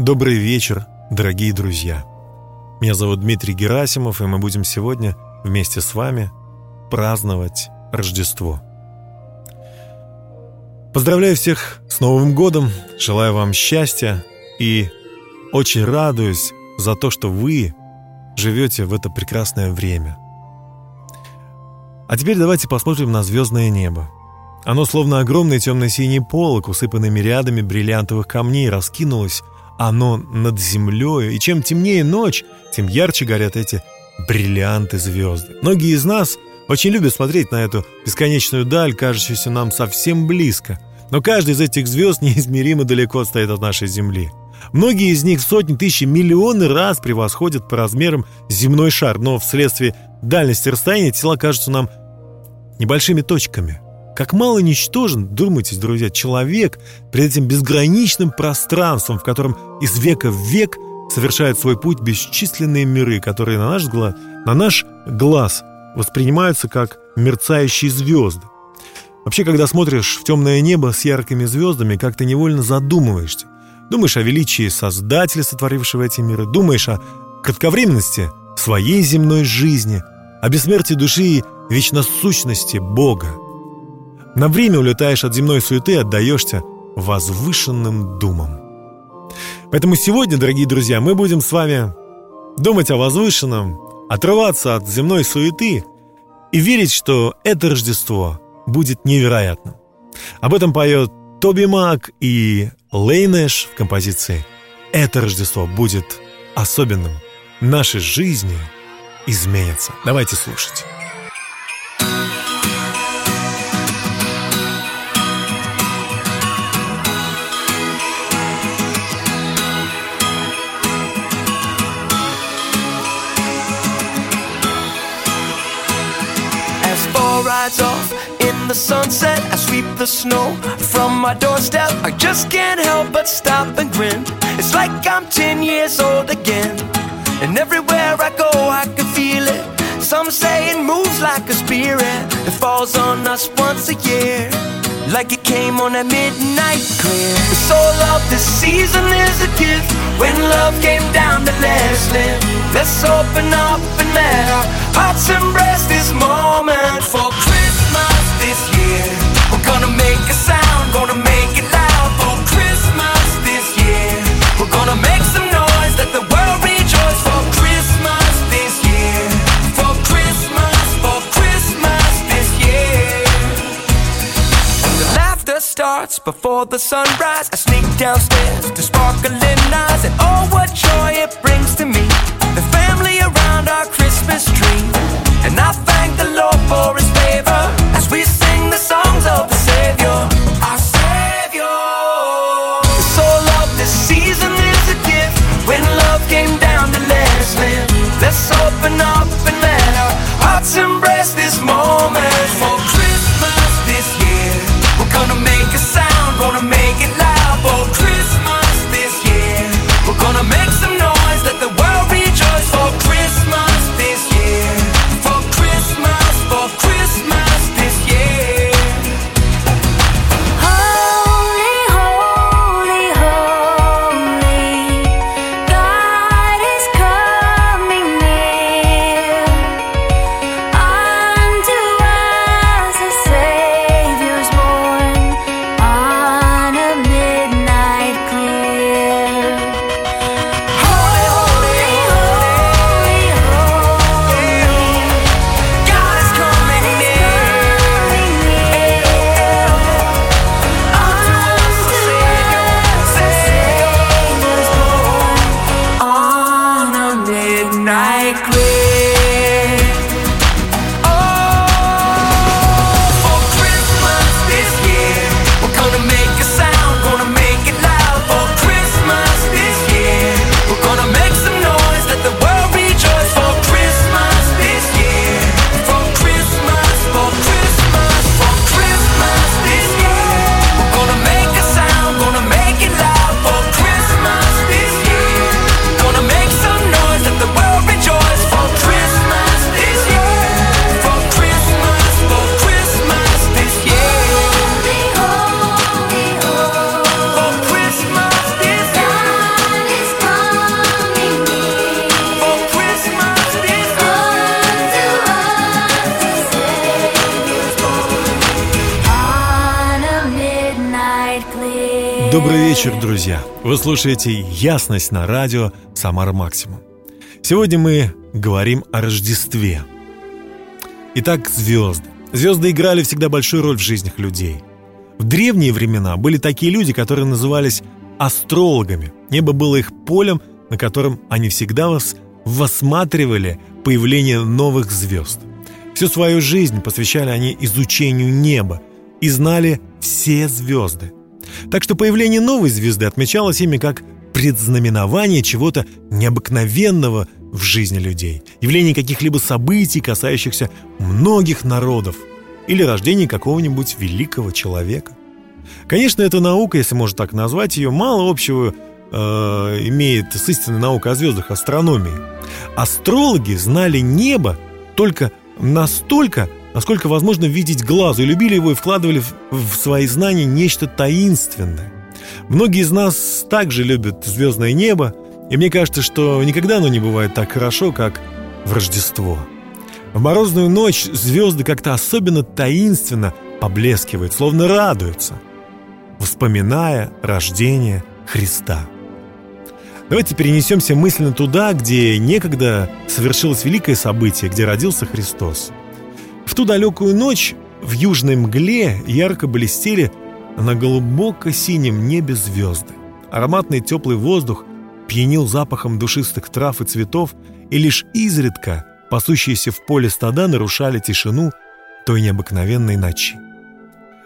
Добрый вечер, дорогие друзья. Меня зовут Дмитрий Герасимов, и мы будем сегодня вместе с вами праздновать Рождество. Поздравляю всех с Новым годом, желаю вам счастья и очень радуюсь за то, что вы живете в это прекрасное время. А теперь давайте посмотрим на звездное небо. Оно, словно огромный темно-синий полок, усыпанный рядами бриллиантовых камней, раскинулось оно над землей, и чем темнее ночь, тем ярче горят эти бриллианты звезды. Многие из нас очень любят смотреть на эту бесконечную даль, кажущуюся нам совсем близко. Но каждый из этих звезд неизмеримо далеко стоит от нашей Земли. Многие из них сотни тысяч, миллионы раз превосходят по размерам земной шар, но вследствие дальности расстояния тела кажутся нам небольшими точками – как мало ничтожен, думайтесь, друзья, человек перед этим безграничным пространством, в котором из века в век совершают свой путь бесчисленные миры, которые на наш, глаз, на наш глаз воспринимаются как мерцающие звезды. Вообще, когда смотришь в темное небо с яркими звездами, как то невольно задумываешься. Думаешь о величии Создателя, сотворившего эти миры, думаешь о кратковременности своей земной жизни, о бессмертии души и вечносущности Бога. На время улетаешь от земной суеты, отдаешься возвышенным думам. Поэтому сегодня, дорогие друзья, мы будем с вами думать о возвышенном, отрываться от земной суеты и верить, что это Рождество будет невероятным. Об этом поет Тоби Мак и Лейнэш в композиции «Это Рождество будет особенным. Наши жизни изменятся». Давайте слушать. Off in the sunset. I sweep the snow from my doorstep. I just can't help but stop and grin. It's like I'm 10 years old again. And everywhere I go, I can feel it. Some say it moves like a spirit that falls on us once a year. Like it came on a midnight clear. The soul of this season is a gift. When love came down to let live. Let's open up and let our hearts embrace this moment for Christmas this year. We're gonna make a sound, gonna make it loud for Christmas this year. We're gonna make some noise, let the world rejoice for Christmas this year. For Christmas, for Christmas this year. And the laughter starts before the sunrise. I sneak downstairs to sparkling eyes, and oh, what joy it brings to me. Our Christmas tree. And I thank the Lord for his favor as we sing the songs of the Savior. Слушаете «Ясность» на радио «Самара Максимум». Сегодня мы говорим о Рождестве. Итак, звезды. Звезды играли всегда большую роль в жизнях людей. В древние времена были такие люди, которые назывались астрологами. Небо было их полем, на котором они всегда вас восматривали появление новых звезд. Всю свою жизнь посвящали они изучению неба и знали все звезды. Так что появление новой звезды отмечалось ими как предзнаменование чего-то необыкновенного в жизни людей, явление каких-либо событий, касающихся многих народов, или рождение какого-нибудь великого человека. Конечно, эта наука, если можно так назвать ее, мало общего э, имеет с истинной наукой о звездах астрономии. Астрологи знали небо только настолько, насколько возможно видеть глазу, и любили его и вкладывали в, свои знания нечто таинственное. Многие из нас также любят звездное небо, и мне кажется, что никогда оно не бывает так хорошо, как в Рождество. В морозную ночь звезды как-то особенно таинственно поблескивают, словно радуются, вспоминая рождение Христа. Давайте перенесемся мысленно туда, где некогда совершилось великое событие, где родился Христос. В ту далекую ночь в южной мгле ярко блестели на глубоко-синем небе звезды. Ароматный теплый воздух пьянил запахом душистых трав и цветов, и лишь изредка пасущиеся в поле стада нарушали тишину той необыкновенной ночи.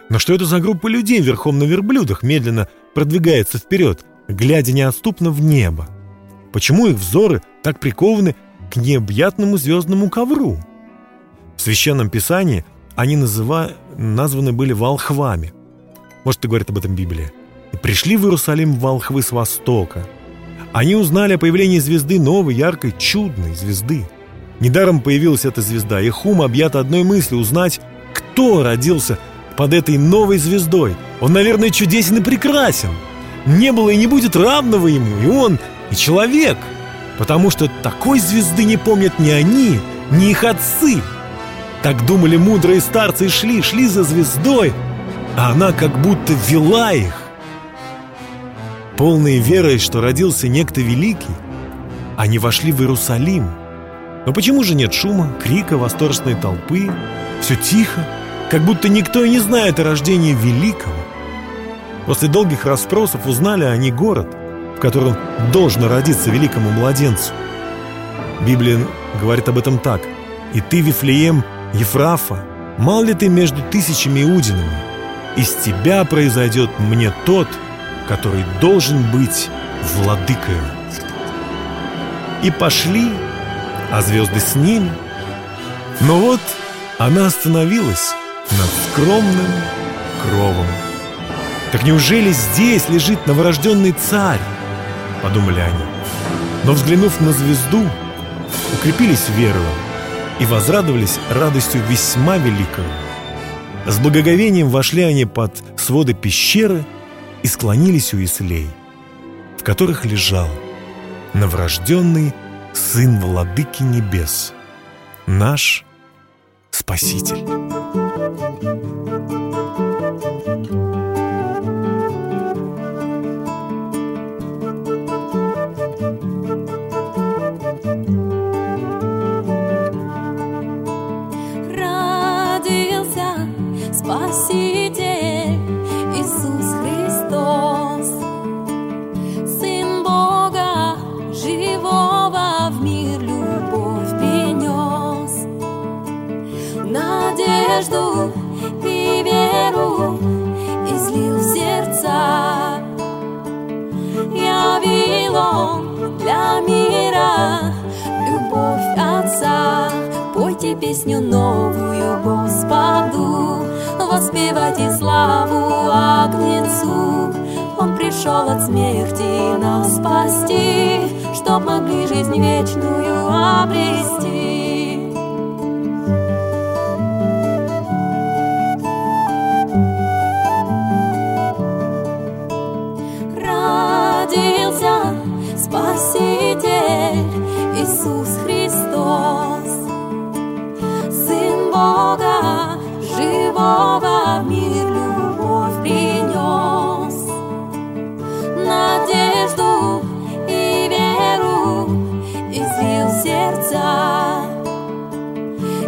Но что это за группа людей верхом на верблюдах медленно продвигается вперед, глядя неотступно в небо? Почему их взоры так прикованы к необъятному звездному ковру? В Священном Писании они называ... названы были волхвами. Может, и говорит об этом Библия. И пришли в Иерусалим волхвы с востока. Они узнали о появлении звезды новой, яркой, чудной звезды. Недаром появилась эта звезда, и Хум объят одной мыслью узнать, кто родился под этой новой звездой. Он, наверное, чудесен и прекрасен. Не было и не будет равного ему, и он, и человек. Потому что такой звезды не помнят ни они, ни их отцы. Так думали мудрые старцы и шли, шли за звездой, а она как будто вела их. Полные верой, что родился некто великий, они вошли в Иерусалим. Но почему же нет шума, крика, восторженной толпы? Все тихо, как будто никто и не знает о рождении великого. После долгих расспросов узнали они город, в котором должно родиться великому младенцу. Библия говорит об этом так. «И ты, Вифлеем, Ефрафа, мал ли ты между тысячами иудинами? Из тебя произойдет мне тот, который должен быть владыкою. И пошли, а звезды с ним. Но вот она остановилась над скромным кровом. Так неужели здесь лежит новорожденный царь? Подумали они. Но взглянув на звезду, укрепились верою и возрадовались радостью весьма великою. С благоговением вошли они под своды пещеры и склонились у яслей, в которых лежал новорожденный Сын Владыки Небес, наш Спаситель. Песню новую Господу, воспевайте славу Агнецу. Он пришел от смерти нас спасти, чтоб могли жизнь вечную обрести. Спаситель Иисус Христос. Христос, Сын Бога, живого в мир любовь принес, надежду и веру излил сердца.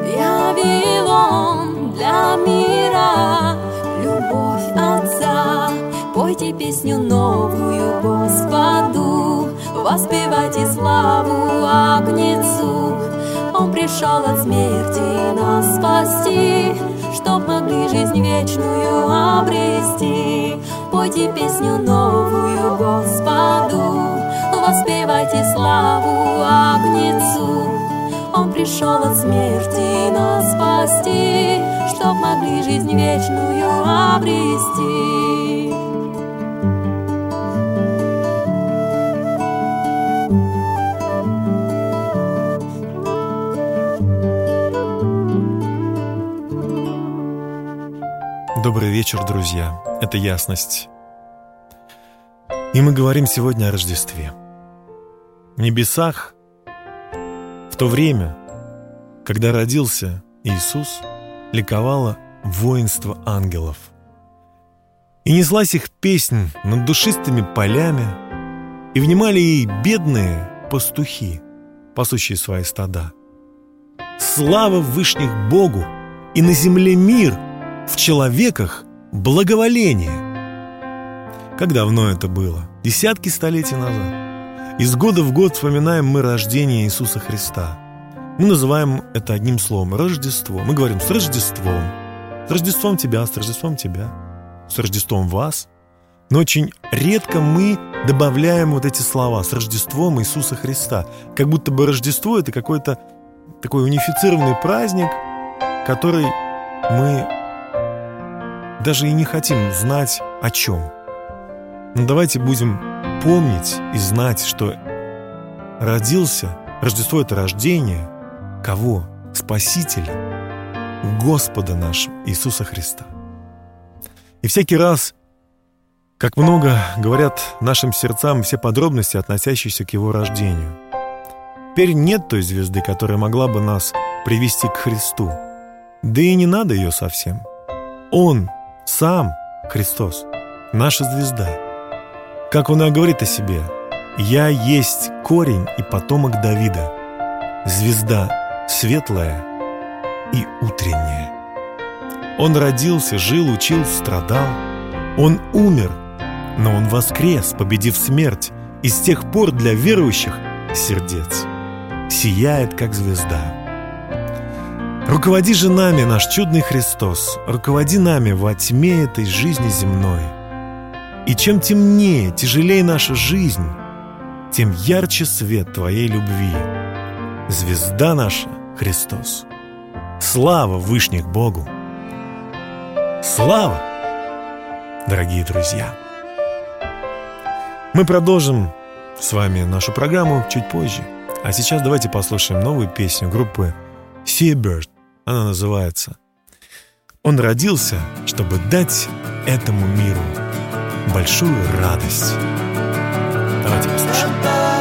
Явил он для мира любовь Отца. Пойте песню новую Господу, воспевайте славу Агнецу. Пришел от смерти нас спасти, чтоб могли жизнь вечную обрести. Пойте песню новую Господу, воспевайте славу Агнецу. Он пришел от смерти нас спасти, чтоб могли жизнь вечную обрести. Добрый вечер, друзья. Это ясность. И мы говорим сегодня о Рождестве. В небесах в то время, когда родился Иисус, ликовало воинство ангелов. И неслась их песнь над душистыми полями, и внимали ей бедные пастухи, пасущие свои стада. Слава Вышних Богу, и на земле мир, в человеках благоволение. Как давно это было? Десятки столетий назад. Из года в год вспоминаем мы рождение Иисуса Христа. Мы называем это одним словом – Рождество. Мы говорим «с Рождеством». С Рождеством тебя, с Рождеством тебя, с Рождеством вас. Но очень редко мы добавляем вот эти слова «с Рождеством Иисуса Христа». Как будто бы Рождество – это какой-то такой унифицированный праздник, который мы даже и не хотим знать о чем. Но давайте будем помнить и знать, что родился, Рождество – это рождение кого? Спасителя, Господа нашего Иисуса Христа. И всякий раз, как много говорят нашим сердцам все подробности, относящиеся к Его рождению. Теперь нет той звезды, которая могла бы нас привести к Христу. Да и не надо ее совсем. Он, сам, Христос, наша звезда. Как Он говорит о себе, «Я есть корень и потомок Давида, звезда светлая и утренняя». Он родился, жил, учил, страдал. Он умер, но Он воскрес, победив смерть, и с тех пор для верующих сердец сияет, как звезда. Руководи же нами, наш чудный Христос, руководи нами во тьме этой жизни земной. И чем темнее, тяжелее наша жизнь, тем ярче свет Твоей любви. Звезда наша — Христос. Слава Вышних Богу! Слава, дорогие друзья! Мы продолжим с вами нашу программу чуть позже. А сейчас давайте послушаем новую песню группы Seabird. Она называется «Он родился, чтобы дать этому миру большую радость». Давайте послушаем.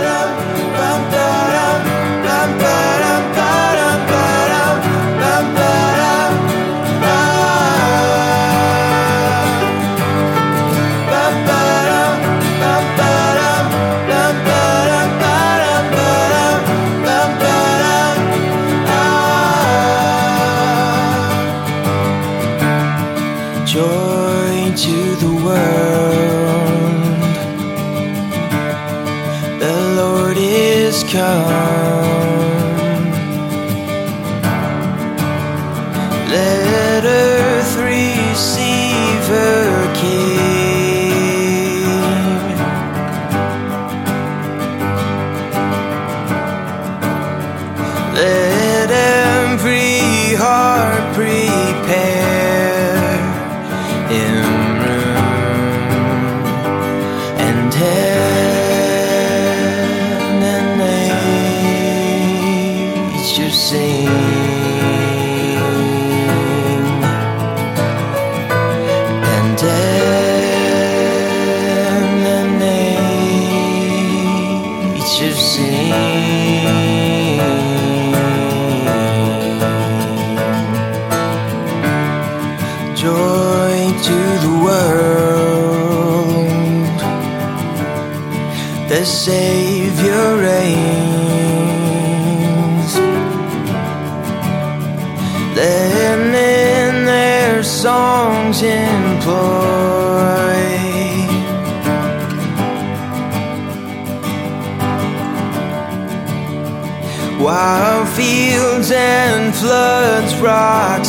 Floods, rocks,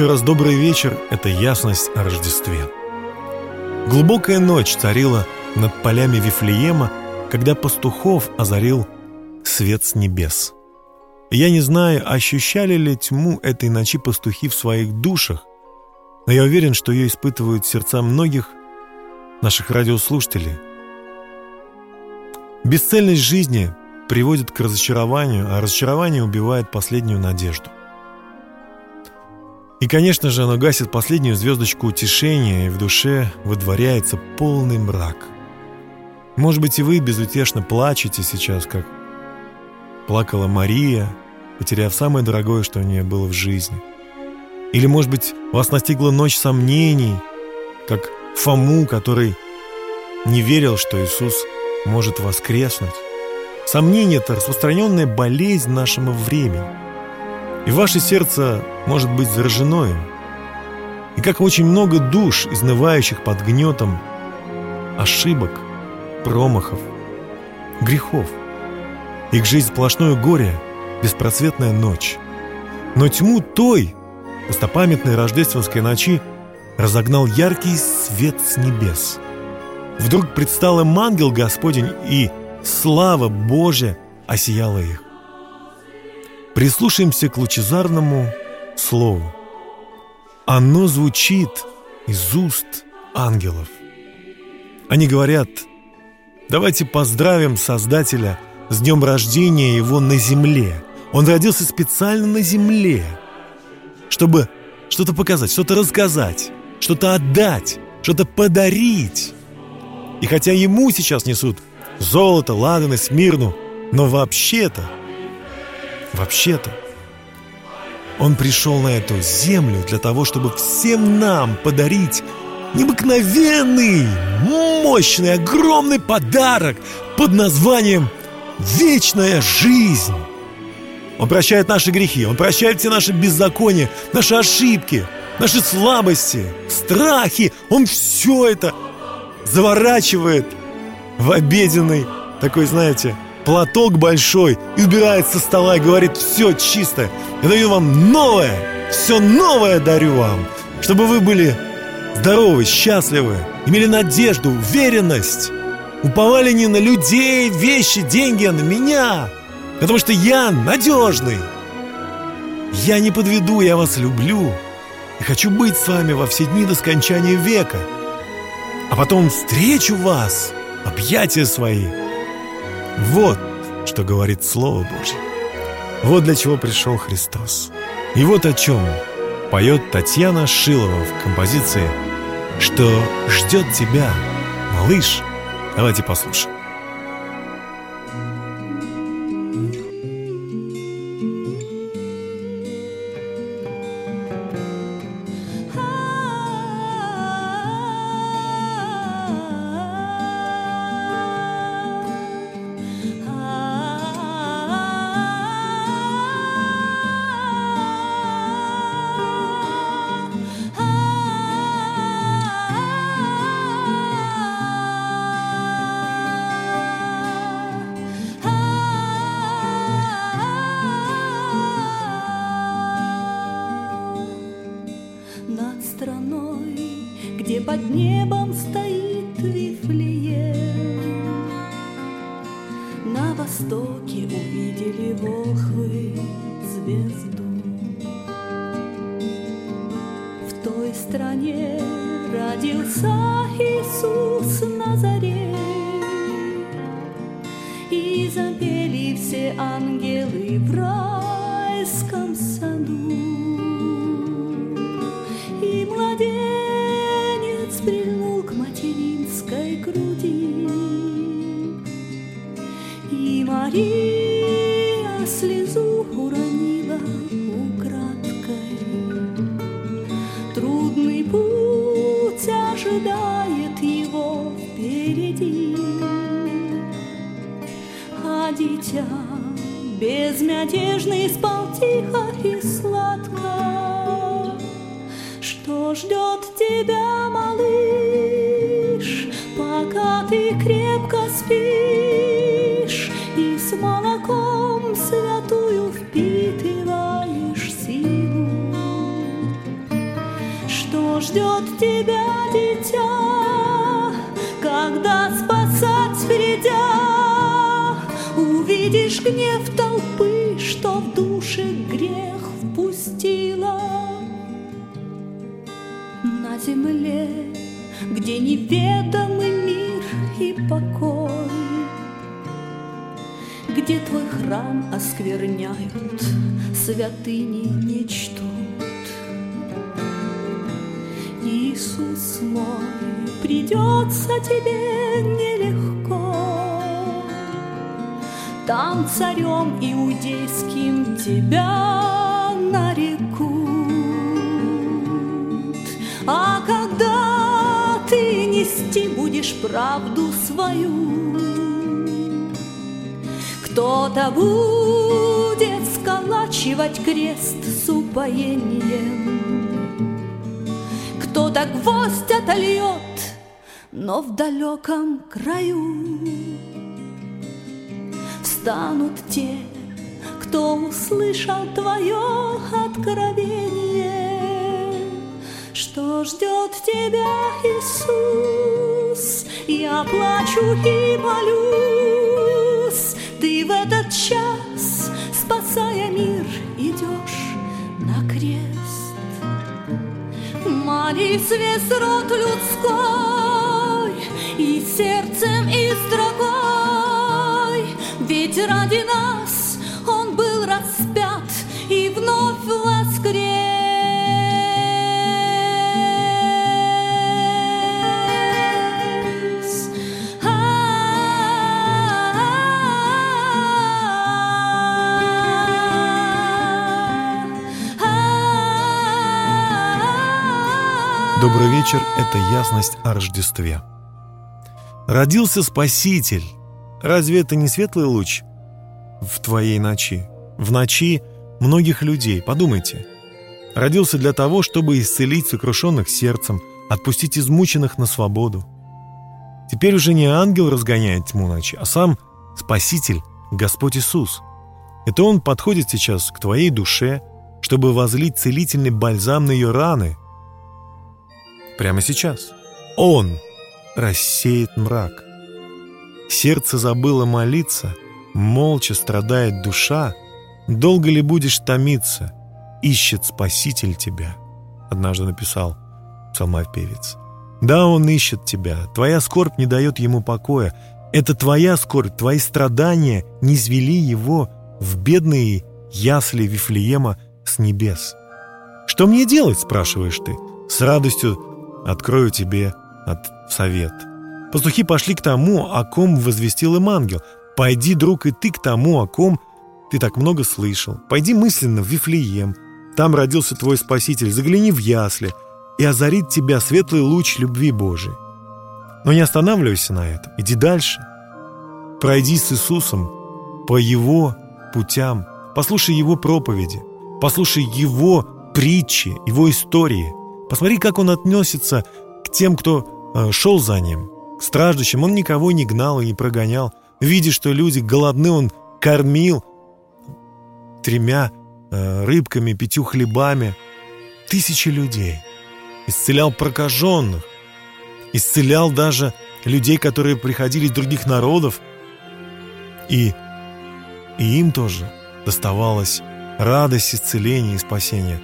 Еще раз добрый вечер – это ясность о Рождестве. Глубокая ночь царила над полями Вифлеема, когда пастухов озарил свет с небес. Я не знаю, ощущали ли тьму этой ночи пастухи в своих душах, но я уверен, что ее испытывают сердца многих наших радиослушателей. Бесцельность жизни приводит к разочарованию, а разочарование убивает последнюю надежду. И, конечно же, оно гасит последнюю звездочку утешения, и в душе выдворяется полный мрак. Может быть, и вы безутешно плачете сейчас, как плакала Мария, потеряв самое дорогое, что у нее было в жизни. Или, может быть, вас настигла ночь сомнений, как Фому, который не верил, что Иисус может воскреснуть. Сомнение – это распространенная болезнь нашего времени. И ваше сердце может быть заражено им. И как очень много душ, изнывающих под гнетом ошибок, промахов, грехов. Их жизнь сплошное горе, беспросветная ночь. Но тьму той, достопамятной рождественской ночи, разогнал яркий свет с небес. Вдруг предстал им ангел Господень, и слава Божья осияла их. Прислушаемся к лучезарному слову. Оно звучит из уст ангелов. Они говорят, давайте поздравим Создателя с днем рождения его на земле. Он родился специально на земле, чтобы что-то показать, что-то рассказать, что-то отдать, что-то подарить. И хотя ему сейчас несут золото, ладаны, смирну, но вообще-то, вообще-то, он пришел на эту землю для того, чтобы всем нам подарить необыкновенный, мощный, огромный подарок под названием «Вечная жизнь». Он прощает наши грехи, Он прощает все наши беззакония, наши ошибки, наши слабости, страхи. Он все это заворачивает в обеденный такой, знаете, платок большой и убирает со стола и говорит, все чисто, я даю вам новое, все новое дарю вам, чтобы вы были здоровы, счастливы, имели надежду, уверенность, уповали не на людей, вещи, деньги, а на меня, потому что я надежный. Я не подведу, я вас люблю и хочу быть с вами во все дни до скончания века. А потом встречу вас, объятия свои. Вот что говорит Слово Божье. Вот для чего пришел Христос. И вот о чем поет Татьяна Шилова в композиции «Что ждет тебя, малыш». Давайте послушаем. Где неведомый мир и покой, где твой храм оскверняют, святыни не чтут. Иисус мой, придется тебе нелегко. Там царем иудейским тебя нарекут. Будешь правду свою, кто-то будет сколачивать крест с упоением, кто-то гвоздь отольет, но в далеком краю встанут те, кто услышал твое откровение. Что ждет тебя, Иисус? Я плачу и молюсь. Ты в этот час, спасая мир, идешь на крест. Молись весь род людской и сердцем, и строкой, ведь ради нас Он был распят и вновь воскрес. Добрый вечер – это ясность о Рождестве. Родился Спаситель. Разве это не светлый луч в твоей ночи? В ночи многих людей. Подумайте. Родился для того, чтобы исцелить сокрушенных сердцем, отпустить измученных на свободу. Теперь уже не ангел разгоняет тьму ночи, а сам Спаситель, Господь Иисус. Это Он подходит сейчас к твоей душе, чтобы возлить целительный бальзам на ее раны. Прямо сейчас. Он рассеет мрак. Сердце забыло молиться, молча страдает душа. Долго ли будешь томиться? Ищет Спаситель тебя, однажды написал псалмопевец. Да, он ищет тебя, твоя скорбь не дает ему покоя. Это твоя скорбь, твои страдания не звели его в бедные ясли Вифлеема с небес. «Что мне делать?» – спрашиваешь ты. С радостью открою тебе от совет. Пастухи пошли к тому, о ком возвестил им ангел. Пойди, друг, и ты к тому, о ком ты так много слышал. Пойди мысленно в Вифлеем. Там родился твой Спаситель. Загляни в ясли, и озарит тебя светлый луч любви Божией. Но не останавливайся на этом. Иди дальше. Пройди с Иисусом по Его путям. Послушай Его проповеди. Послушай Его притчи, Его истории. Посмотри, как Он относится к тем, кто э, шел за Ним. К страждущим Он никого не гнал и не прогонял. Видя, что люди голодны, Он кормил тремя э, рыбками, пятью хлебами тысячи людей. Исцелял прокаженных. исцелял даже людей, которые приходили из других народов, и, и им тоже доставалась радость исцеления и спасения.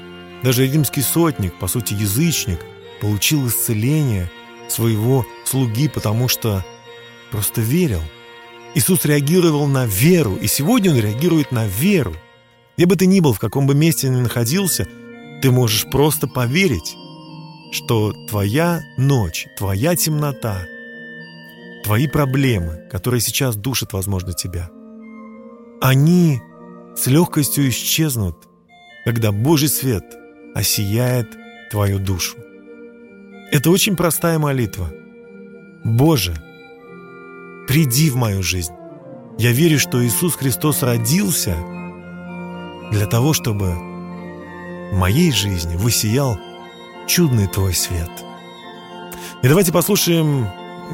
Даже римский сотник, по сути язычник, получил исцеление своего слуги, потому что просто верил. Иисус реагировал на веру, и сегодня Он реагирует на веру. Где бы ты ни был, в каком бы месте ни находился, ты можешь просто поверить, что твоя ночь, твоя темнота, твои проблемы, которые сейчас душат, возможно, тебя, они с легкостью исчезнут, когда Божий свет осияет твою душу. Это очень простая молитва. Боже, приди в мою жизнь. Я верю, что Иисус Христос родился для того, чтобы в моей жизни высиял чудный Твой свет. И давайте послушаем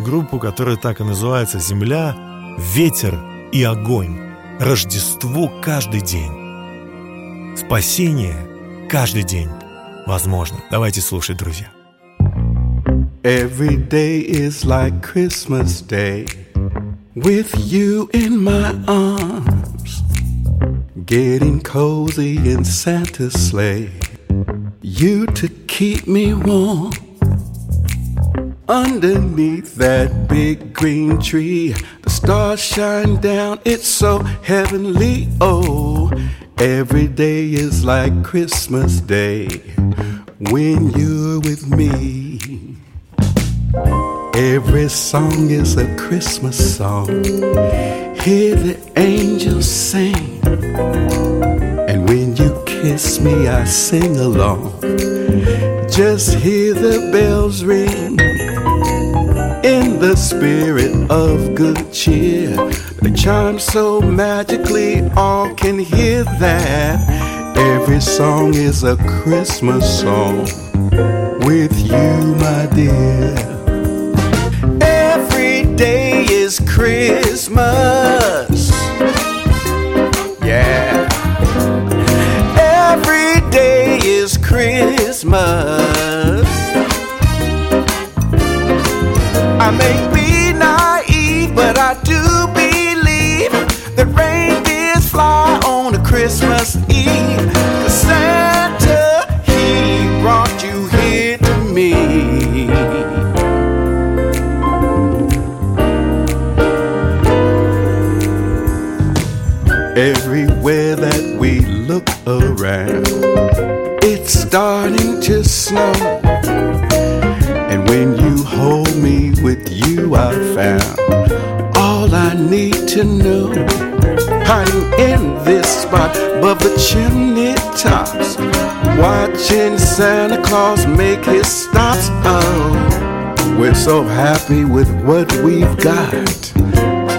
группу, которая так и называется «Земля, ветер и огонь». Рождество каждый день. Спасение каждый день. Возможно. Давайте слушать, друзья. Every day is like Christmas Day with you in my arms, getting cozy in Santa's sleigh. You to keep me warm underneath that big green tree. The stars shine down, it's so heavenly. Oh, every day is like Christmas Day when you're with me. Every song is a Christmas song. Hear the angels sing. And when you kiss me, I sing along. Just hear the bells ring. In the spirit of good cheer, they chime so magically, all can hear that. Every song is a Christmas song with you, my dear day is Christmas. Yeah. Every day is Christmas. I may be naive, found all I need to know. Hiding in this spot above the chimney tops, watching Santa Claus make his stops. Oh, we're so happy with what we've got.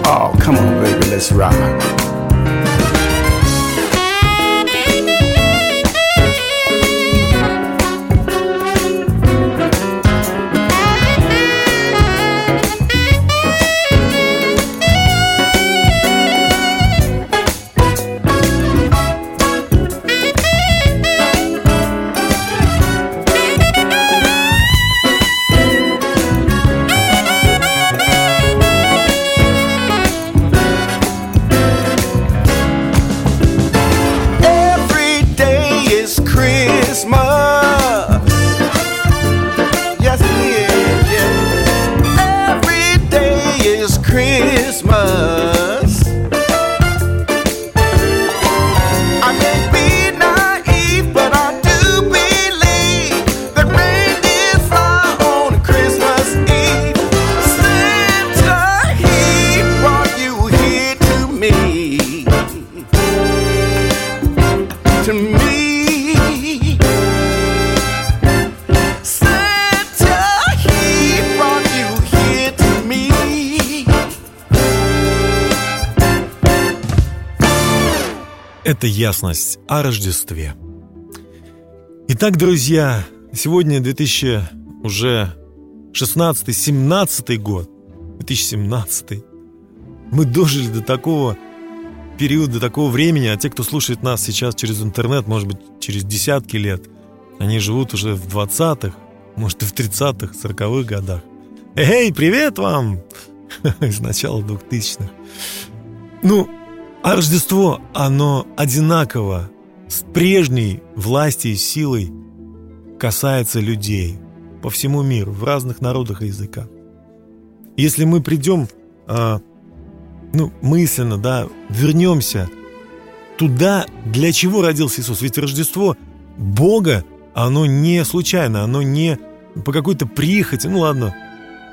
Oh, come on, baby, let's rock. Это ясность о Рождестве. Итак, друзья, сегодня 2000 уже 16-17 год, 2017. Мы дожили до такого периода, до такого времени, а те, кто слушает нас сейчас через интернет, может быть, через десятки лет, они живут уже в 20-х, может и в 30-х, 40-х годах. Эй, привет вам! Из начала 2000-х. Ну, а Рождество, оно одинаково с прежней властью и силой касается людей по всему миру, в разных народах и языках. Если мы придем, а, ну, мысленно, да, вернемся туда, для чего родился Иисус. Ведь Рождество Бога, оно не случайно, оно не по какой-то прихоти. Ну ладно,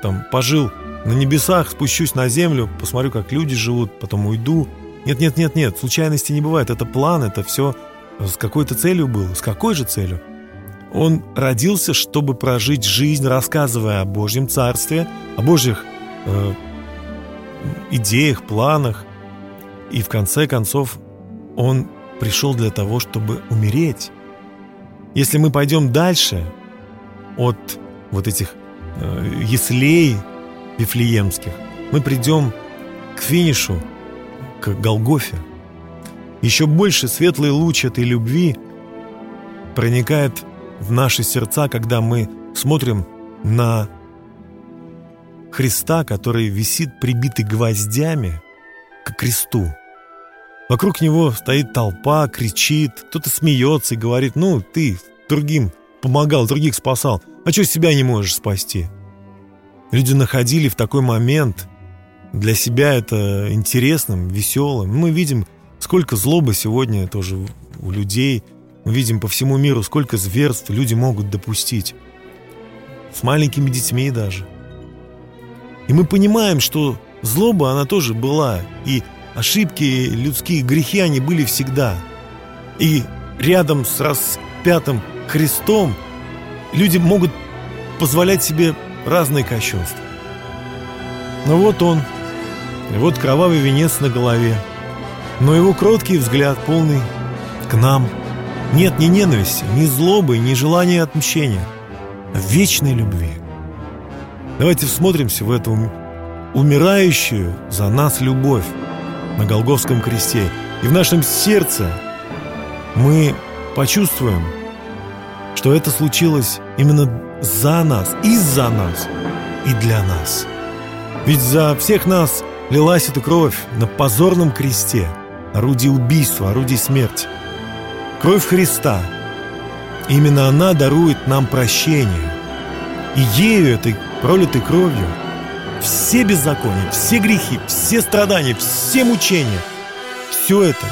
там пожил на небесах, спущусь на землю, посмотрю, как люди живут, потом уйду. Нет, нет, нет, нет, случайности не бывает. Это план, это все с какой-то целью было. С какой же целью? Он родился, чтобы прожить жизнь, рассказывая о Божьем Царстве, о Божьих э, идеях, планах. И в конце концов он пришел для того, чтобы умереть. Если мы пойдем дальше от вот этих э, яслей вифлеемских, мы придем к финишу, к Голгофе. Еще больше светлый луч этой любви проникает в наши сердца, когда мы смотрим на Христа, который висит прибитый гвоздями к кресту. Вокруг него стоит толпа, кричит, кто-то смеется и говорит, ну, ты другим помогал, других спасал, а что себя не можешь спасти? Люди находили в такой момент для себя это интересным, веселым. Мы видим, сколько злобы сегодня тоже у людей. Мы видим по всему миру, сколько зверств люди могут допустить. С маленькими детьми даже. И мы понимаем, что злоба, она тоже была. И ошибки, людские грехи, они были всегда. И рядом с распятым Христом люди могут позволять себе разные кощунства. Но вот он, вот кровавый венец на голове, но его кроткий взгляд, полный к нам, нет ни ненависти, ни злобы, ни желания отмщения, а вечной любви. Давайте всмотримся в эту умирающую за нас любовь на Голговском кресте. И в нашем сердце мы почувствуем, что это случилось именно за нас, из-за нас и для нас. Ведь за всех нас лилась эта кровь на позорном кресте, орудие убийства, орудие смерти. Кровь Христа. Именно она дарует нам прощение. И ею, этой пролитой кровью, все беззакония, все грехи, все страдания, все мучения, все это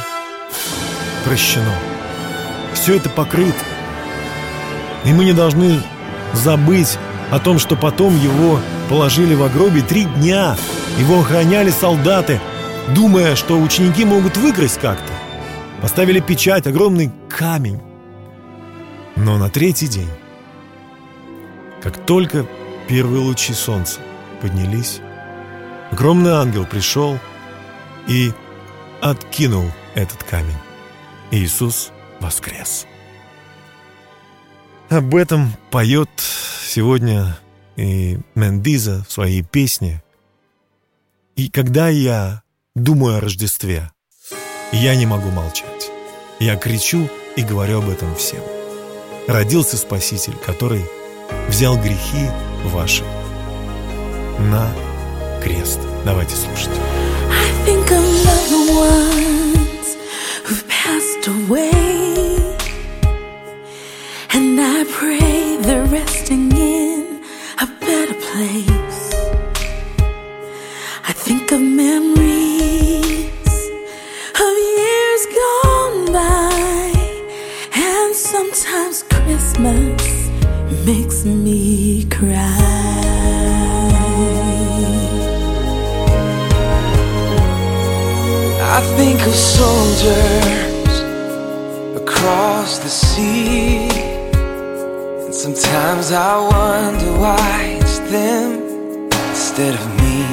прощено. Все это покрыто. И мы не должны забыть о том, что потом его положили в гробе три дня. Его охраняли солдаты, думая, что ученики могут выкрасть как-то. Поставили печать, огромный камень. Но на третий день, как только первые лучи солнца поднялись, огромный ангел пришел и откинул этот камень. Иисус воскрес. Об этом поет сегодня и Мендиза в своей песне. И когда я думаю о Рождестве, я не могу молчать. Я кричу и говорю об этом всем. Родился Спаситель, который взял грехи ваши на крест. Давайте слушать. I think. Of memories of years gone by. And sometimes Christmas makes me cry. I think of soldiers across the sea. And sometimes I wonder why it's them instead of me.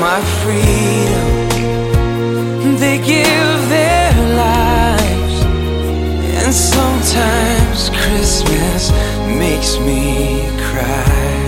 My freedom, they give their lives. And sometimes Christmas makes me cry.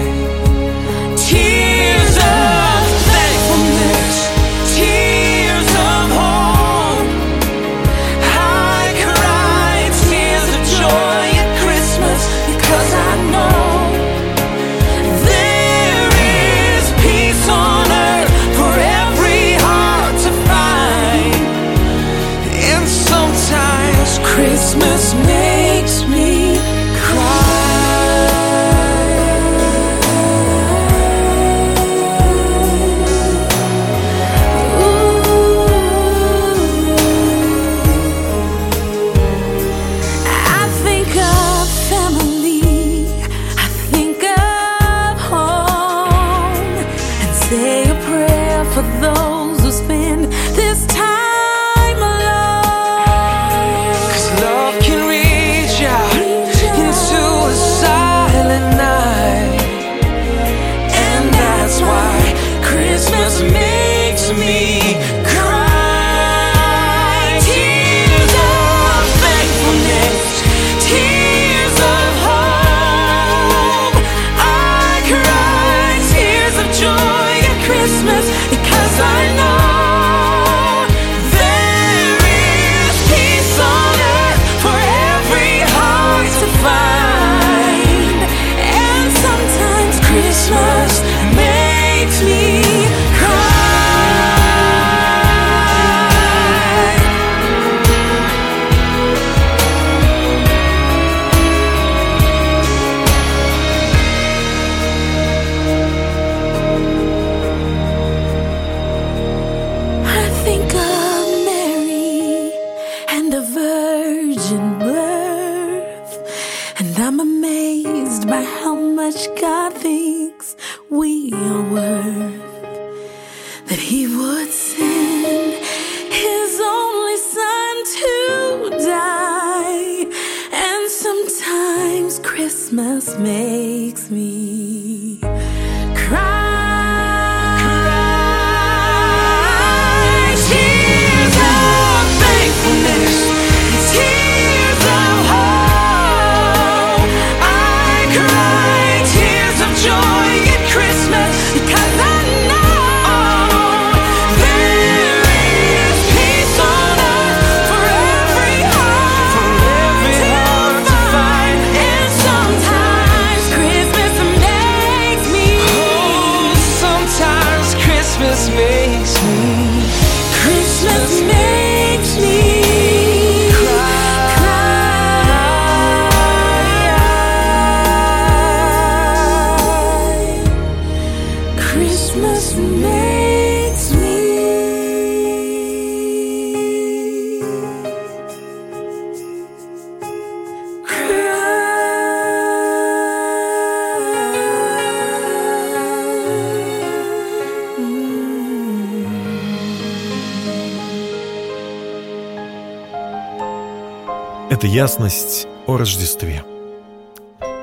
Ясность о Рождестве.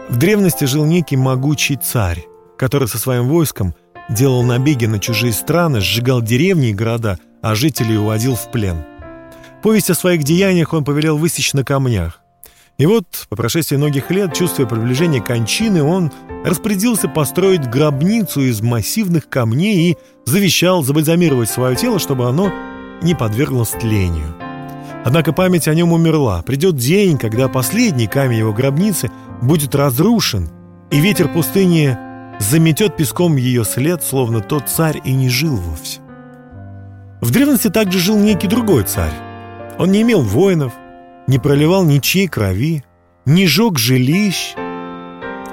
В древности жил некий могучий царь, который со своим войском делал набеги на чужие страны, сжигал деревни и города, а жителей уводил в плен. Повесть о своих деяниях он повелел высечь на камнях. И вот, по прошествии многих лет, чувствуя приближение кончины, он распорядился построить гробницу из массивных камней и завещал забальзамировать свое тело, чтобы оно не подверглось тлению. Однако память о нем умерла. Придет день, когда последний камень его гробницы будет разрушен, и ветер пустыни заметет песком ее след, словно тот царь и не жил вовсе. В древности также жил некий другой царь. Он не имел воинов, не проливал ничьей крови, не жег жилищ.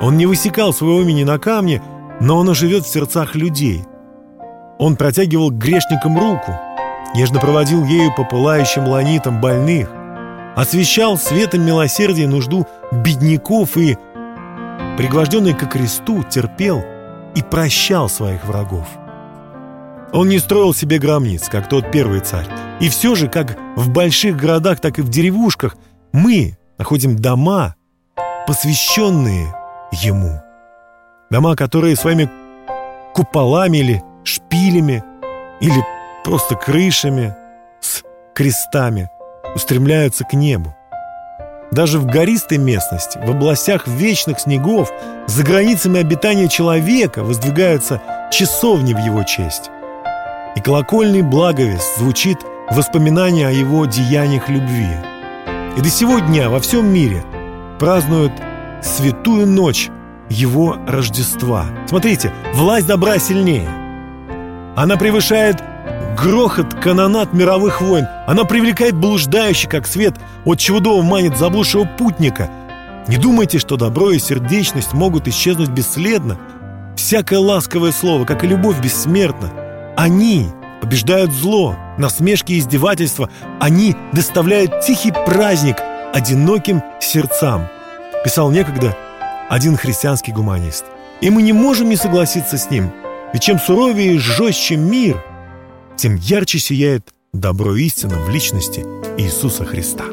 Он не высекал своего имени на камне, но он живет в сердцах людей. Он протягивал к грешникам руку, нежно проводил ею по пылающим ланитам больных, освещал светом милосердия нужду бедняков и, пригвожденный ко кресту, терпел и прощал своих врагов. Он не строил себе гробниц, как тот первый царь. И все же, как в больших городах, так и в деревушках, мы находим дома, посвященные ему. Дома, которые своими куполами или шпилями, или просто крышами с крестами устремляются к небу. Даже в гористой местности, в областях вечных снегов, за границами обитания человека воздвигаются часовни в его честь. И колокольный благовест звучит воспоминание о его деяниях любви. И до сего дня во всем мире празднуют святую ночь его Рождества. Смотрите, власть добра сильнее. Она превышает грохот канонат мировых войн. Она привлекает блуждающий, как свет, от чудова манит заблудшего путника. Не думайте, что добро и сердечность могут исчезнуть бесследно. Всякое ласковое слово, как и любовь, бессмертна. Они побеждают зло, насмешки и издевательства. Они доставляют тихий праздник одиноким сердцам. Писал некогда один христианский гуманист. И мы не можем не согласиться с ним. Ведь чем суровее и жестче мир, тем ярче сияет добро истина в личности Иисуса Христа.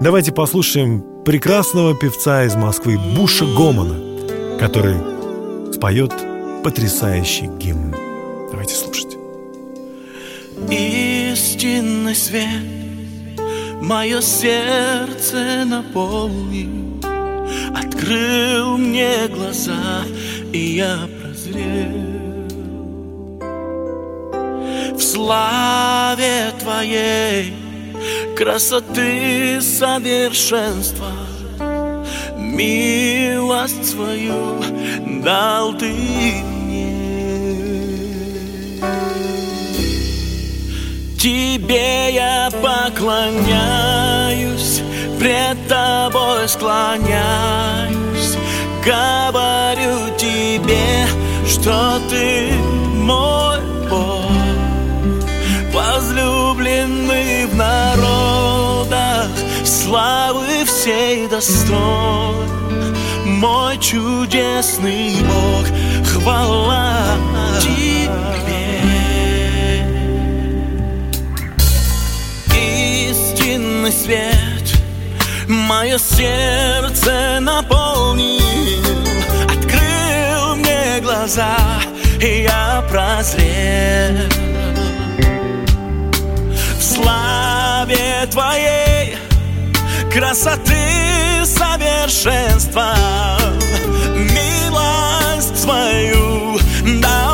Давайте послушаем прекрасного певца из Москвы Буша Гомона, который споет потрясающий гимн. Давайте слушать. Истинный свет Мое сердце наполнил Открыл мне глаза И я прозрел В славе Твоей. Красоты совершенства Милость свою дал Ты мне. Тебе я поклоняюсь, пред тобой склоняюсь, говорю тебе, что ты мой сей достоин Мой чудесный Бог Хвала Тебе. Истинный свет Мое сердце наполнил Открыл мне глаза И я прозрел. В славе Твоей красоты совершенства Милость свою дал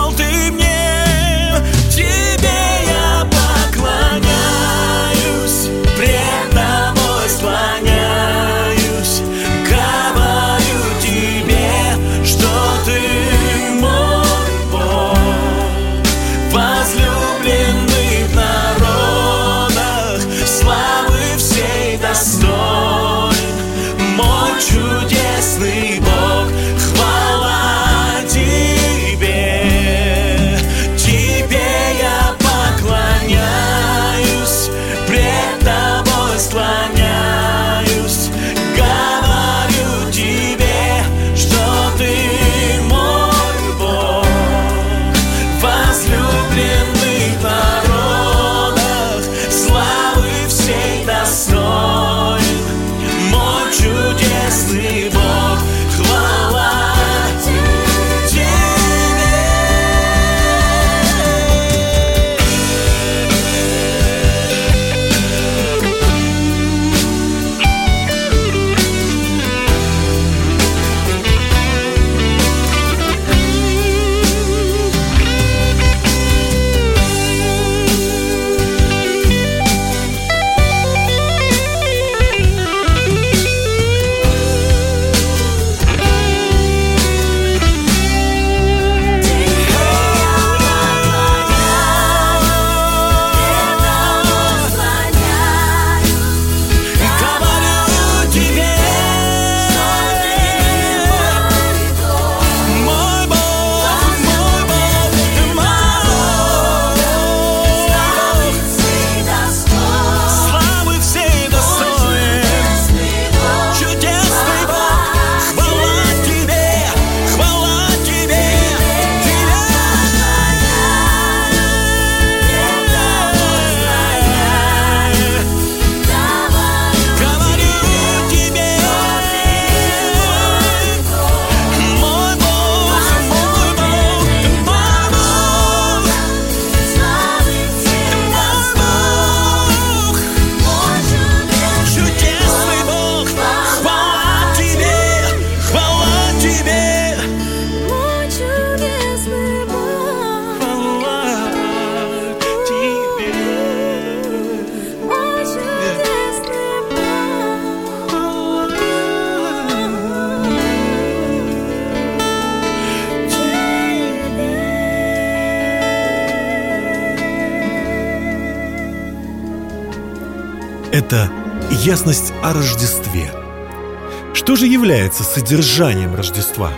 содержанием Рождества?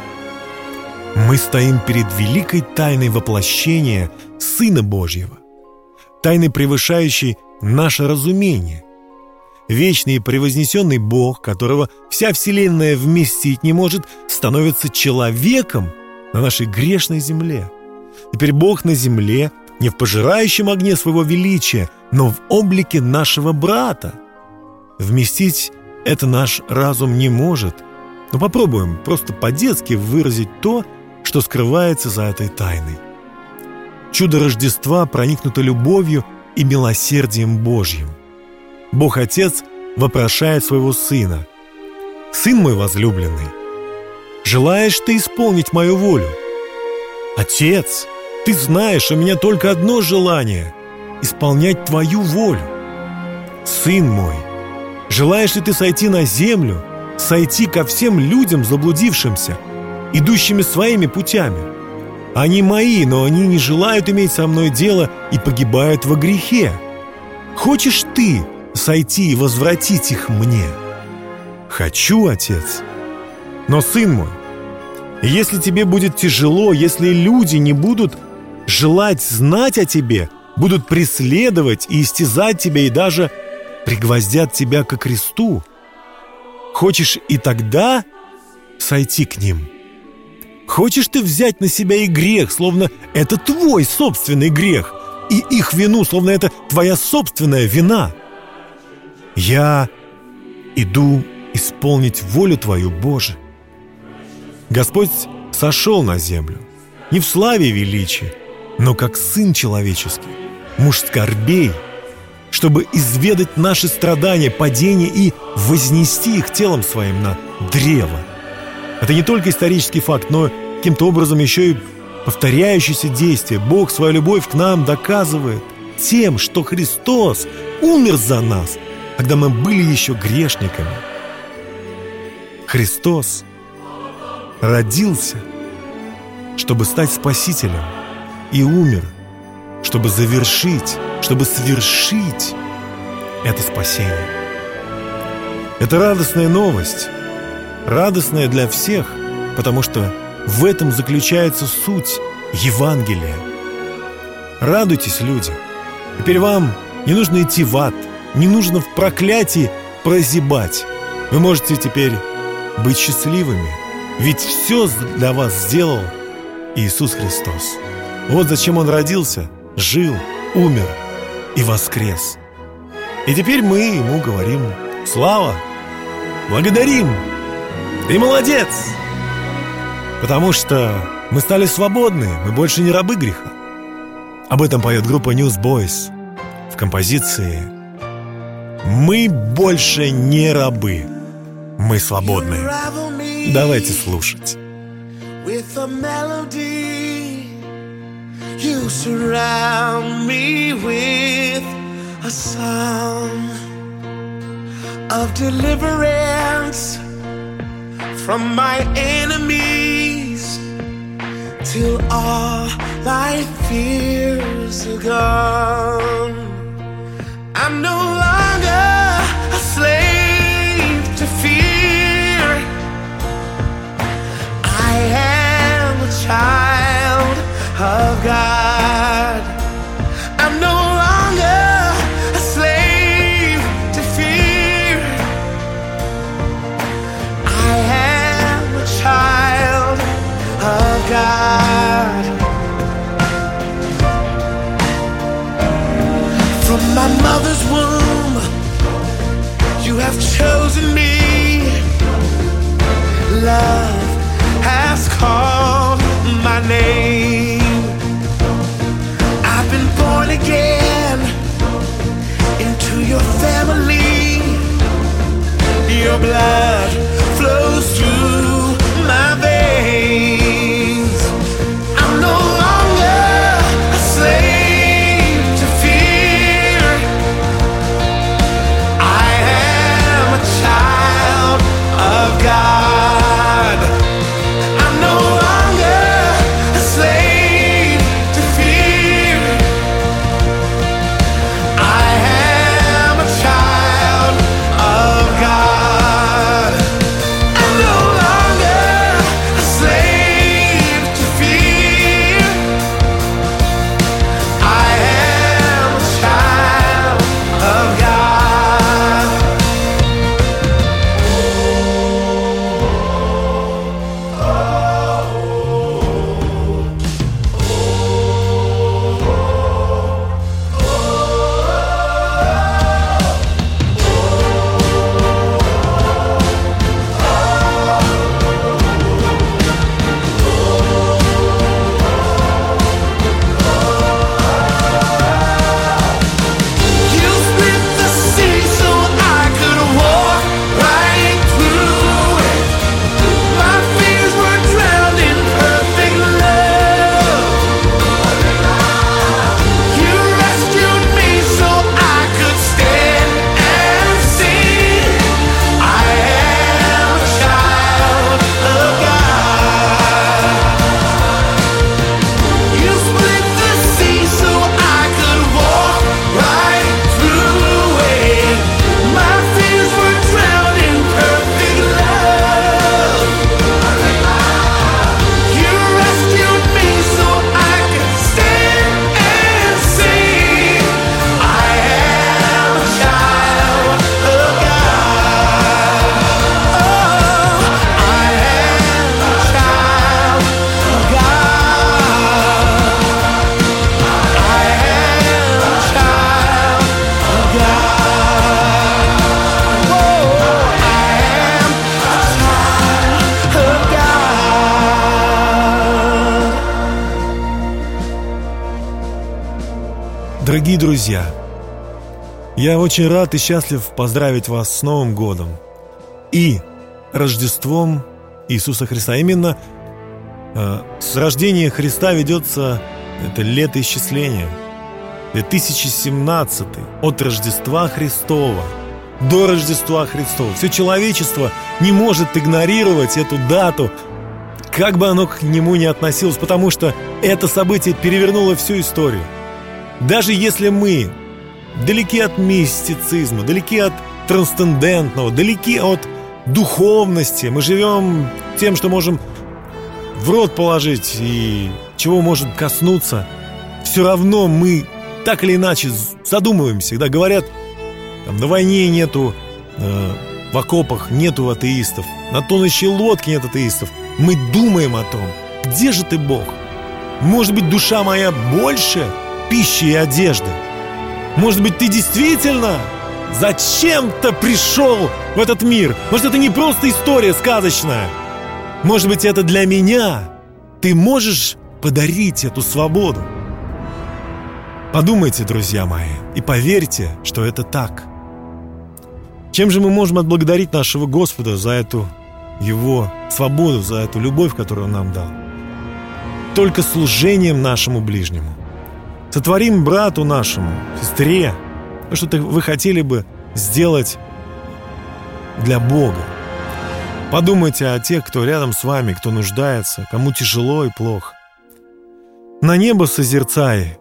Мы стоим перед великой тайной воплощения Сына Божьего, тайной, превышающей наше разумение. Вечный и превознесенный Бог, которого вся Вселенная вместить не может, становится человеком на нашей грешной земле. Теперь Бог на земле не в пожирающем огне своего величия, но в облике нашего брата. Вместить это наш разум не может, но попробуем просто по-детски выразить то, что скрывается за этой тайной. Чудо Рождества проникнуто любовью и милосердием Божьим. Бог Отец вопрошает своего Сына. «Сын мой возлюбленный, желаешь ты исполнить мою волю?» «Отец, ты знаешь, у меня только одно желание — исполнять твою волю. Сын мой, желаешь ли ты сойти на землю, сойти ко всем людям заблудившимся, идущими своими путями? Они мои, но они не желают иметь со мной дело и погибают во грехе. Хочешь ты сойти и возвратить их мне? Хочу, отец. Но, сын мой, если тебе будет тяжело, если люди не будут желать знать о тебе, будут преследовать и истязать тебя и даже пригвоздят тебя ко кресту, хочешь и тогда сойти к ним? Хочешь ты взять на себя и грех, словно это твой собственный грех, и их вину, словно это твоя собственная вина? Я иду исполнить волю Твою, Боже. Господь сошел на землю, не в славе и величии, но как Сын человеческий, муж скорбей, чтобы изведать наши страдания, падения и вознести их телом своим на древо. Это не только исторический факт, но каким-то образом еще и повторяющееся действие. Бог свою любовь к нам доказывает тем, что Христос умер за нас, когда мы были еще грешниками. Христос родился, чтобы стать Спасителем, и умер, чтобы завершить, чтобы совершить это спасение. Это радостная новость, радостная для всех, потому что в этом заключается суть Евангелия. Радуйтесь, люди. Теперь вам не нужно идти в ад, не нужно в проклятии прозябать. Вы можете теперь быть счастливыми, ведь все для вас сделал Иисус Христос. Вот зачем Он родился, жил, умер и воскрес. И теперь мы Ему говорим «Слава! Благодарим! Ты молодец!» Потому что мы стали свободны, мы больше не рабы греха. Об этом поет группа Newsboys в композиции «Мы больше не рабы, мы свободны». Давайте слушать. with a melody. You surround me with a song of deliverance from my enemies till all my fears are gone. I'm no longer a slave to fear. I am a child of God. Your blood Дорогие друзья, я очень рад и счастлив поздравить вас с Новым годом и Рождеством Иисуса Христа. Именно э, с рождения Христа ведется это летоисчисление. 2017 от Рождества Христова до Рождества Христова. Все человечество не может игнорировать эту дату, как бы оно к нему ни относилось, потому что это событие перевернуло всю историю. Даже если мы далеки от мистицизма, далеки от трансцендентного, далеки от духовности, мы живем тем, что можем в рот положить и чего можем коснуться, все равно мы так или иначе задумываемся, когда говорят, там, на войне нету, э, в окопах нету атеистов, на тонущей лодке нет атеистов. Мы думаем о том, где же ты, Бог? Может быть, душа моя больше пищи и одежды? Может быть, ты действительно зачем-то пришел в этот мир? Может, это не просто история сказочная? Может быть, это для меня? Ты можешь подарить эту свободу? Подумайте, друзья мои, и поверьте, что это так. Чем же мы можем отблагодарить нашего Господа за эту Его свободу, за эту любовь, которую Он нам дал? Только служением нашему ближнему. Сотворим брату нашему, сестре, то, что вы хотели бы сделать для Бога. Подумайте о тех, кто рядом с вами, кто нуждается, кому тяжело и плохо. На небо созерцай,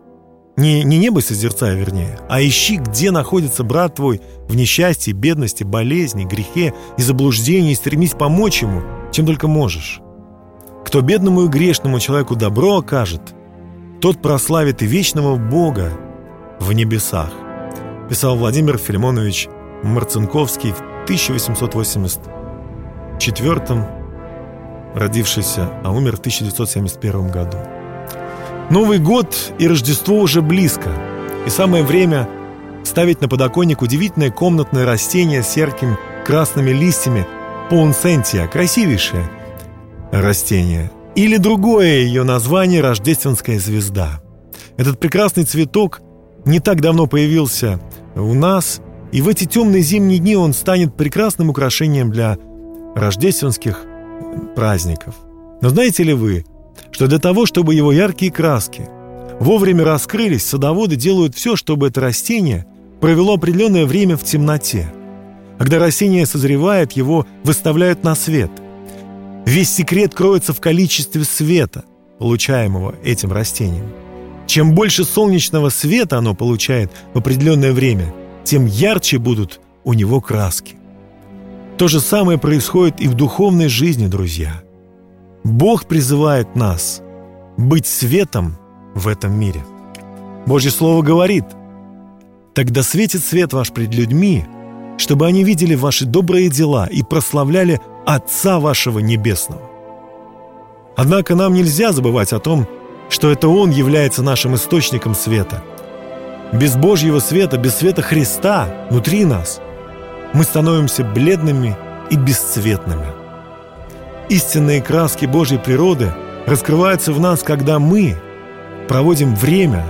не, не небо созерцай, вернее, а ищи, где находится брат твой в несчастье, бедности, болезни, грехе и заблуждении, и стремись помочь ему, чем только можешь. Кто бедному и грешному человеку добро окажет – тот прославит и вечного Бога в небесах, писал Владимир Филимонович Марцинковский в 1884 родившийся, а умер в 1971 году. Новый год и Рождество уже близко, и самое время ставить на подоконник удивительное комнатное растение с яркими красными листьями Паунсентия, красивейшее растение – или другое ее название – рождественская звезда. Этот прекрасный цветок не так давно появился у нас, и в эти темные зимние дни он станет прекрасным украшением для рождественских праздников. Но знаете ли вы, что для того, чтобы его яркие краски вовремя раскрылись, садоводы делают все, чтобы это растение провело определенное время в темноте. Когда растение созревает, его выставляют на свет – Весь секрет кроется в количестве света, получаемого этим растением. Чем больше солнечного света оно получает в определенное время, тем ярче будут у него краски. То же самое происходит и в духовной жизни, друзья. Бог призывает нас быть светом в этом мире. Божье Слово говорит, «Тогда светит свет ваш пред людьми, чтобы они видели ваши добрые дела и прославляли Отца вашего Небесного. Однако нам нельзя забывать о том, что это Он является нашим источником света. Без Божьего света, без света Христа внутри нас мы становимся бледными и бесцветными. Истинные краски Божьей природы раскрываются в нас, когда мы проводим время,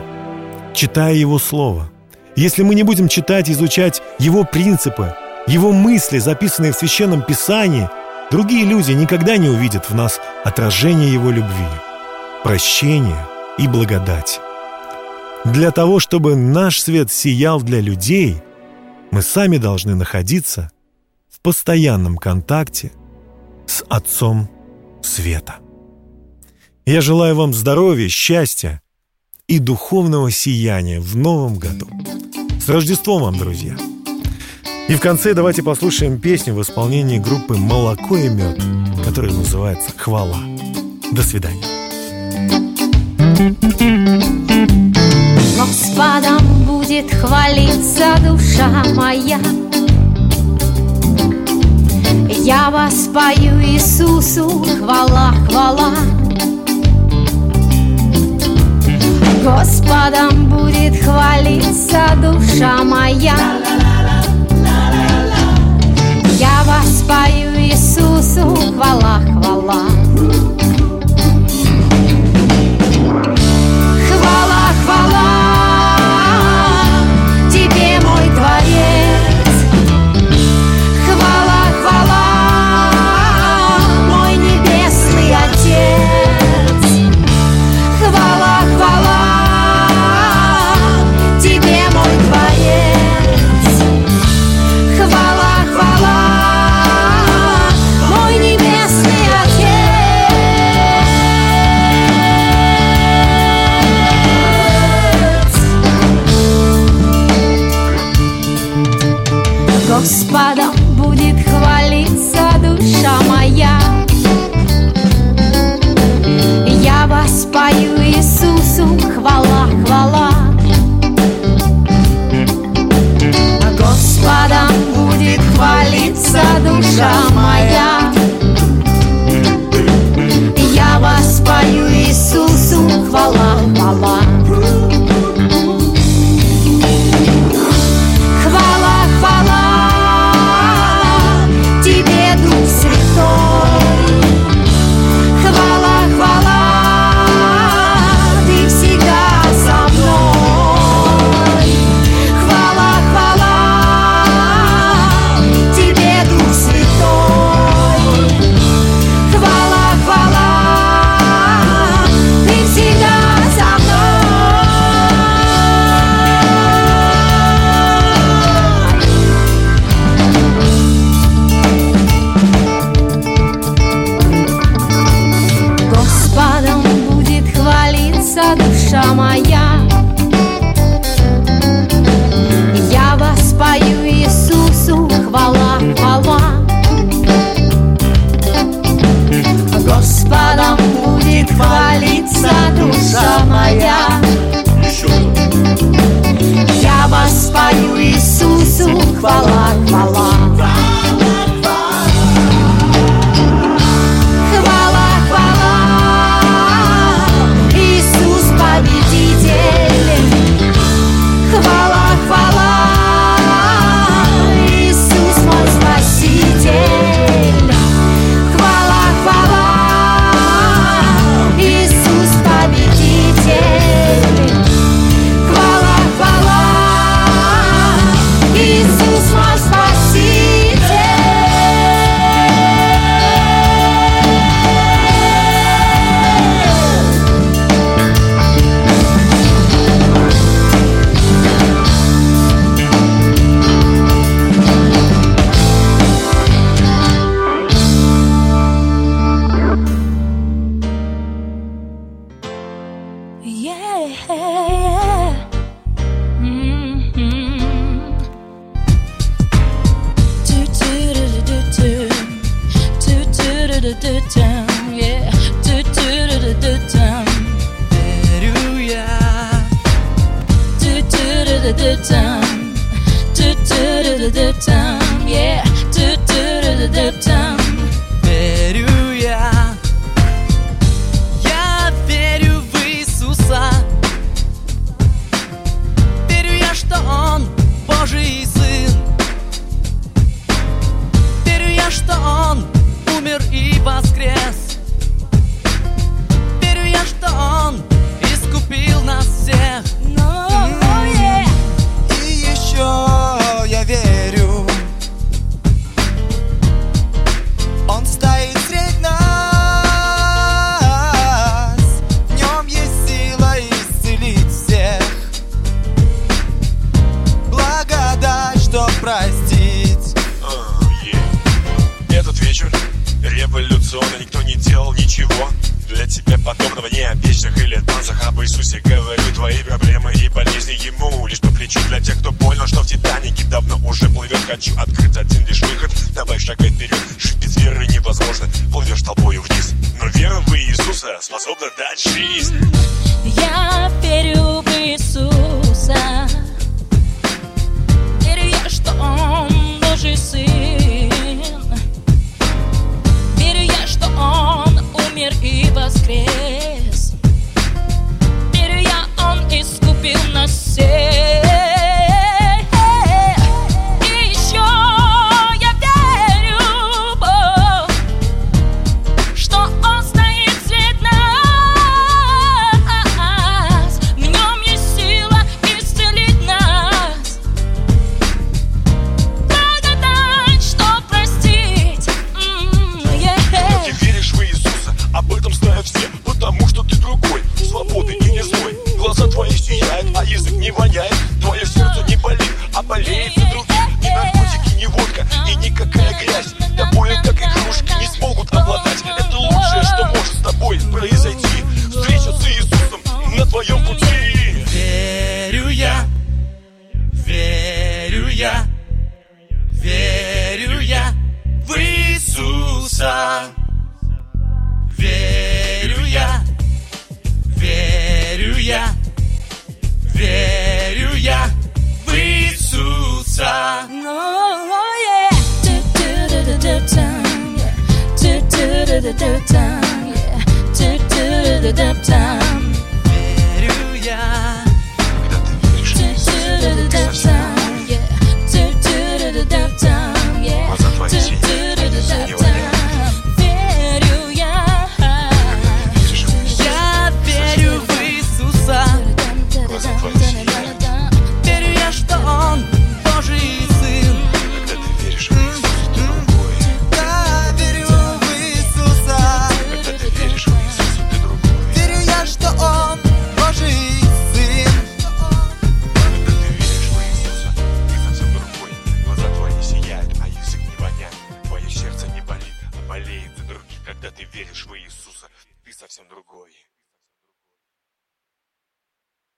читая Его Слово. Если мы не будем читать изучать Его принципы, Его мысли, записанные в Священном Писании – Другие люди никогда не увидят в нас отражение Его любви, прощения и благодати. Для того, чтобы наш свет сиял для людей, мы сами должны находиться в постоянном контакте с Отцом Света. Я желаю вам здоровья, счастья и духовного сияния в новом году. С Рождеством вам, друзья! И в конце давайте послушаем песню в исполнении группы «Молоко и мед», которая называется «Хвала». До свидания. Господом будет хвалиться душа моя. Я воспою Иисусу, хвала, хвала. Господом будет хвалиться душа моя. Воспою Иисусу. Хвала, хвала, Господом будет хвалиться душа моя. Я вас пою Иисусу хвала, хвала. Господом будет хвалиться душа моя.